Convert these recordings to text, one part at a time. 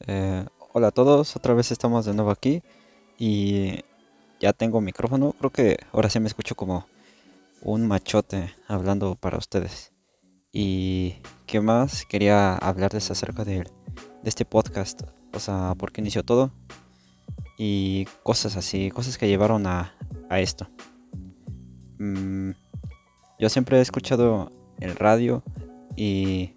Eh, hola a todos, otra vez estamos de nuevo aquí y ya tengo micrófono. Creo que ahora sí me escucho como un machote hablando para ustedes. Y qué más quería hablarles acerca de, este podcast, o sea, por qué inició todo y cosas así, cosas que llevaron a, a esto. Mm, yo siempre he escuchado el radio y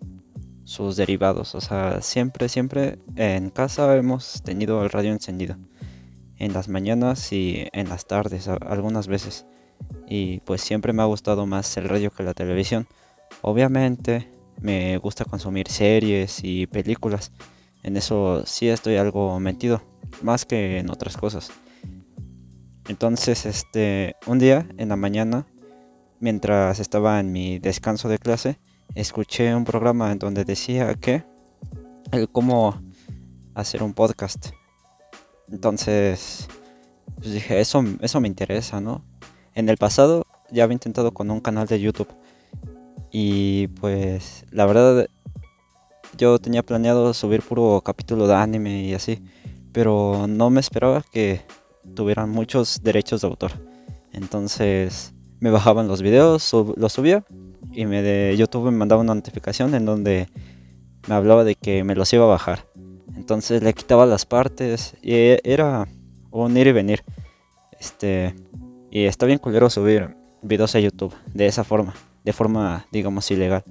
sus derivados. O sea, siempre, siempre en casa hemos tenido el radio encendido. En las mañanas y en las tardes, algunas veces. Y pues siempre me ha gustado más el radio que la televisión. Obviamente me gusta consumir series y películas. En eso sí estoy algo metido, más que en otras cosas. Entonces, este, un día en la mañana, mientras estaba en mi descanso de clase, escuché un programa en donde decía que el cómo hacer un podcast. Entonces, pues dije, eso, eso me interesa, ¿no? En el pasado ya había intentado con un canal de YouTube. Y pues, la verdad, yo tenía planeado subir puro capítulo de anime y así. Pero no me esperaba que tuvieran muchos derechos de autor. Entonces, me bajaban los videos, los subía y me de YouTube me mandaba una notificación en donde me hablaba de que me los iba a bajar. Entonces le quitaba las partes y era un ir y venir. Este, y está bien culero subir videos a YouTube de esa forma, de forma digamos ilegal.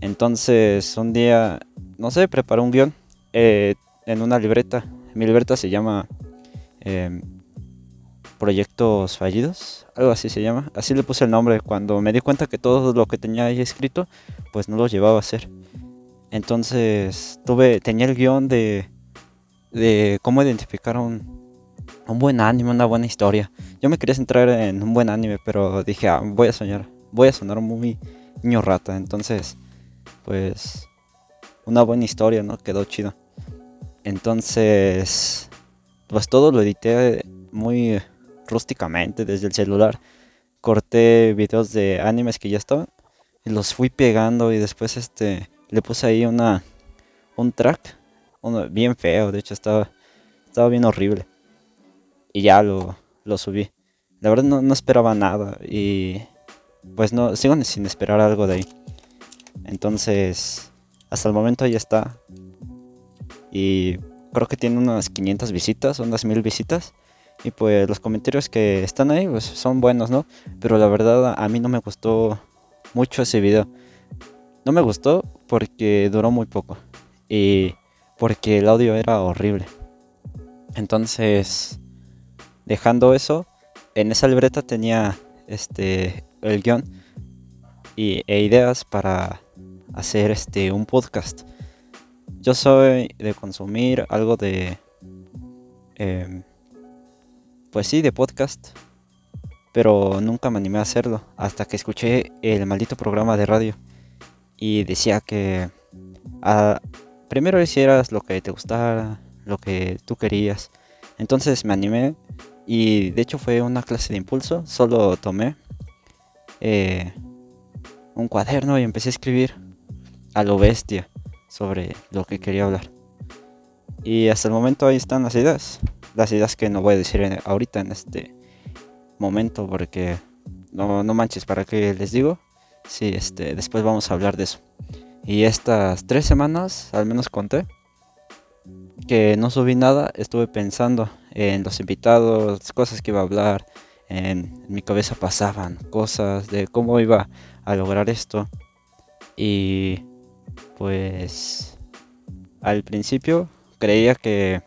Entonces un día, no sé, preparé un guion eh, en una libreta. Mi libreta se llama em, proyectos fallidos, algo así se llama. Así le puse el nombre cuando me di cuenta que todo lo que tenía ahí escrito, pues no lo llevaba a hacer. Entonces tuve, tenía el guion de, de cómo identificar un, buen anime, una buena historia. Yo me quería centrar en un buen anime, pero dije, ah, voy a soñar, voy a sonar muy niño rata. Entonces, pues, una buena historia, ¿no? Quedó chido. Entonces, pues todo lo edité muy rústicamente desde el celular. Corté videos de animes que ya estaban y los fui pegando y después este le puse ahí una un track uno, bien feo, de hecho estaba estaba bien horrible. Y ya lo, lo subí. La verdad no, no esperaba nada y pues no sigo sin esperar algo de ahí. Entonces, hasta el momento ahí está. Y creo que tiene unas 500 visitas, unas 1000 visitas. Y pues los comentarios que están ahí pues, son buenos, ¿no? Pero la verdad a mí no me gustó mucho ese video. No me gustó porque duró muy poco. Y porque el audio era horrible. Entonces, dejando eso, en esa libreta tenía este el guion y, e ideas para hacer este un podcast. Yo soy de consumir algo de em, pues sí, de podcast. Pero nunca me animé a hacerlo hasta que escuché el maldito programa de radio. Y decía que ah, primero hicieras lo que te gustara, lo que tú querías. Entonces me animé y de hecho fue una clase de impulso. Solo tomé eh, un cuaderno y empecé a escribir a lo bestia sobre lo que quería hablar. Y hasta el momento ahí están las ideas las ideas que no voy a decir ahorita en este momento porque no, no manches, ¿para qué les digo? Sí, este, después vamos a hablar de eso. Y estas tres semanas, al menos conté, que no subí nada, estuve pensando en los invitados, cosas que iba a hablar, en, mi cabeza pasaban cosas de cómo iba a lograr esto. Y pues al principio creía que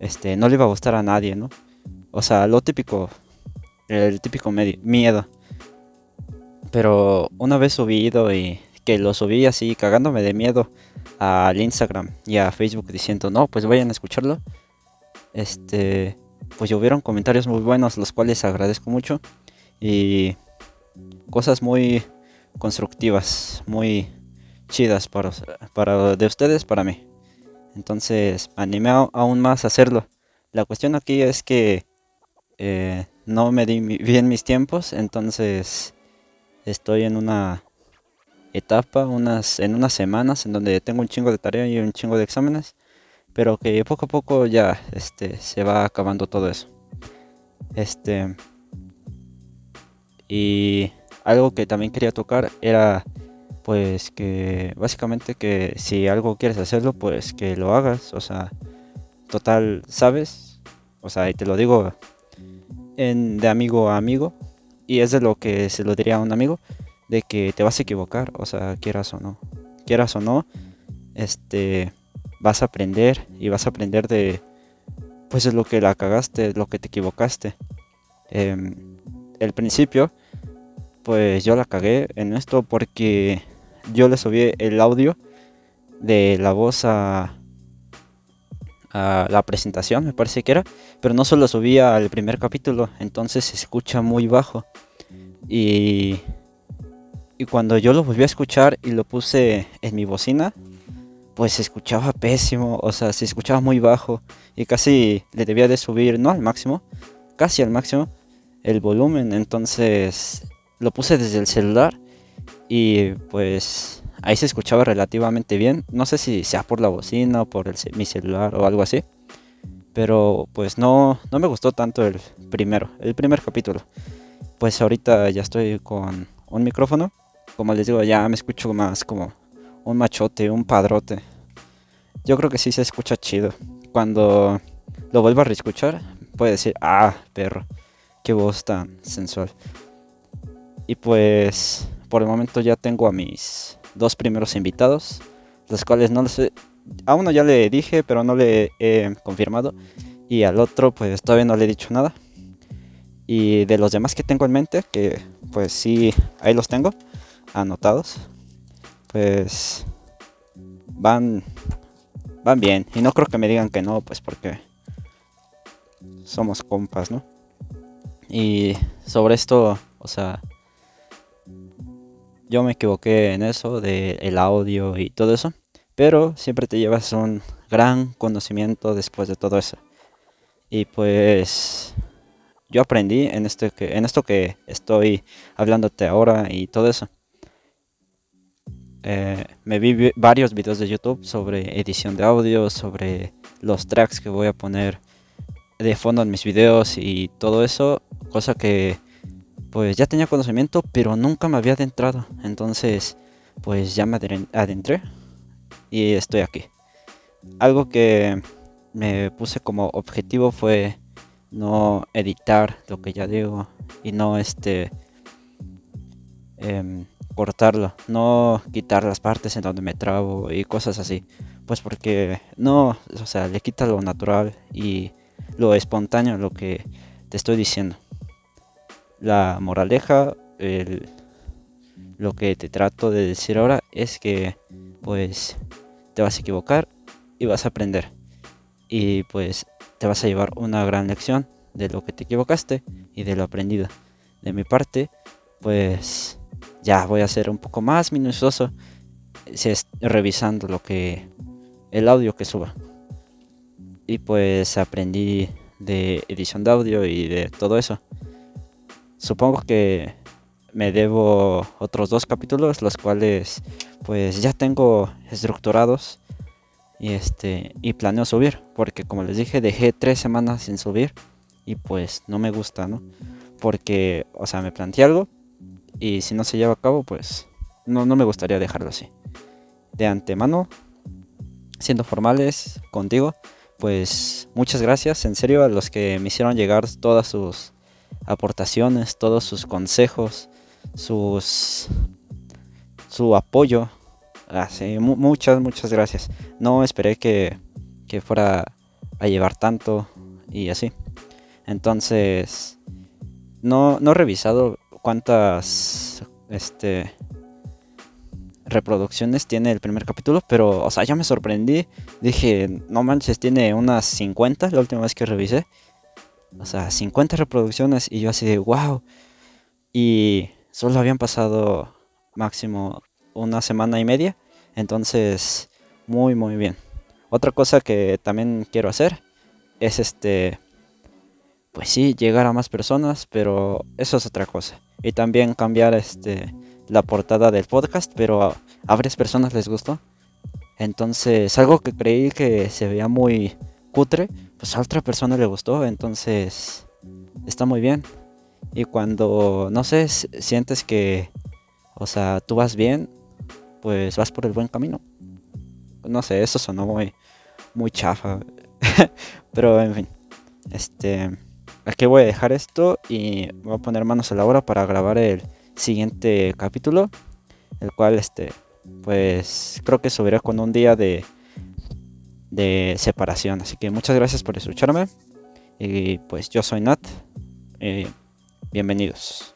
este, no le iba a gustar a nadie, ¿no? O sea, lo típico, el típico miedo. Pero una vez subido y que lo subí así cagándome de miedo al Instagram y a Facebook diciendo, no, pues vayan a escucharlo. Este, pues hubieron comentarios muy buenos, los cuales agradezco mucho. Y cosas muy constructivas, muy chidas para, para de ustedes, para mí. Entonces animé aún más a hacerlo. La cuestión aquí es que eh, no me di bien mis tiempos, entonces estoy en una etapa, unas, en unas semanas, en donde tengo un chingo de tarea y un chingo de exámenes, pero que poco a poco ya este, se va acabando todo eso. Este. Y algo que también quería tocar era pues que básicamente que si algo quieres hacerlo, pues que lo hagas, o sea, total, ¿sabes? O sea, y te lo digo en, de amigo a amigo, y es de lo que se lo diría a un amigo, de que te vas a equivocar, o sea, quieras o no, quieras o no, este, vas a aprender y vas a aprender de, pues es lo que la cagaste, lo que te equivocaste. Em, el principio, pues yo la cagué en esto porque yo le subí el audio de la voz a, la presentación, me parece que era, pero no solo subía al primer capítulo, entonces se escucha muy bajo. Y, y cuando yo lo volví a escuchar y lo puse en mi bocina, pues se escuchaba pésimo, o sea, se escuchaba muy bajo y casi le debía de subir, no al máximo, casi al máximo el volumen, entonces lo puse desde el celular y pues ahí se escuchaba relativamente bien. No sé si sea por la bocina o por el, mi celular o algo así. Pero pues no, no me gustó tanto el primero, el primer capítulo. Pues ahorita ya estoy con un micrófono. Como les digo, ya me escucho más como un machote, un padrote. Yo creo que sí se escucha chido. Cuando lo vuelva a reescuchar, puede decir, ah, perro, qué voz tan sensual. Y pues por el momento ya tengo a mis dos primeros invitados, los cuales no sé, a uno ya le dije, pero no le he confirmado, y al otro pues todavía no le he dicho nada. Y de los demás que tengo en mente, que pues sí, ahí los tengo anotados, pues van van bien y no creo que me digan que no, pues porque somos compas, ¿no? Y sobre esto, o sea, yo me equivoqué en eso, de el audio y todo eso, pero siempre te llevas un gran conocimiento después de todo eso. Y pues yo aprendí en esto que, en esto que estoy hablándote ahora y todo eso. Eh, me vi varios videos de YouTube sobre edición de audio, sobre los tracks que voy a poner de fondo en mis videos y todo eso, cosa que pues ya tenía conocimiento, pero nunca me había adentrado. Entonces, pues ya me adentré y estoy aquí. Algo que me puse como objetivo fue no editar lo que ya digo y no este em, cortarlo, no quitar las partes en donde me trabo y cosas así. Pues porque no, o sea, le quita lo natural y lo espontáneo lo que te estoy diciendo la moraleja, lo que te trato de decir ahora es que pues te vas a equivocar y vas a aprender. Y pues te vas a llevar una gran lección de lo que te equivocaste y de lo aprendido. De mi parte, pues ya voy a ser un poco más minucioso revisando lo que el audio que suba. Y pues aprendí de edición de audio y de todo eso. Supongo que me debo otros dos capítulos, los cuales pues ya tengo estructurados y este y planeo subir, porque como les dije dejé tres semanas sin subir y pues no me gusta, ¿no? Porque, o sea, me planteé algo y si no se lleva a cabo, pues no, no me gustaría dejarlo así. De antemano, siendo formales contigo, pues muchas gracias en serio a los que me hicieron llegar todas sus aportaciones, todos sus consejos, sus su apoyo. Así, ah, muchas, muchas gracias. No esperé que, que fuera a llevar tanto y así. Entonces, no, no he revisado cuántas este, reproducciones tiene el primer capítulo, pero, o sea, ya me sorprendí. Dije, no manches, tiene unas 50 la última vez que revisé. O sea, 50 reproducciones y yo así de wow. Y solo habían pasado máximo una semana y media. Entonces, muy, muy bien. Otra cosa que también quiero hacer es este, pues sí, llegar a más personas, pero eso es otra cosa. Y también cambiar este la portada del podcast, pero a, a varias personas les gustó. Entonces, algo que creí que se veía muy cutre, pues a otra persona le gustó, entonces está muy bien. Y cuando, no sé, sientes que, o sea, tú vas bien, pues vas por el buen camino. No sé, eso sonó muy, muy chafa. Pero en fin, este, aquí voy a dejar esto y voy a poner manos a la obra para grabar el siguiente capítulo, el cual, este, pues creo que subiré con un día de, de separación. Así que muchas gracias por escucharme. Y pues yo soy Nat. Eh, bienvenidos.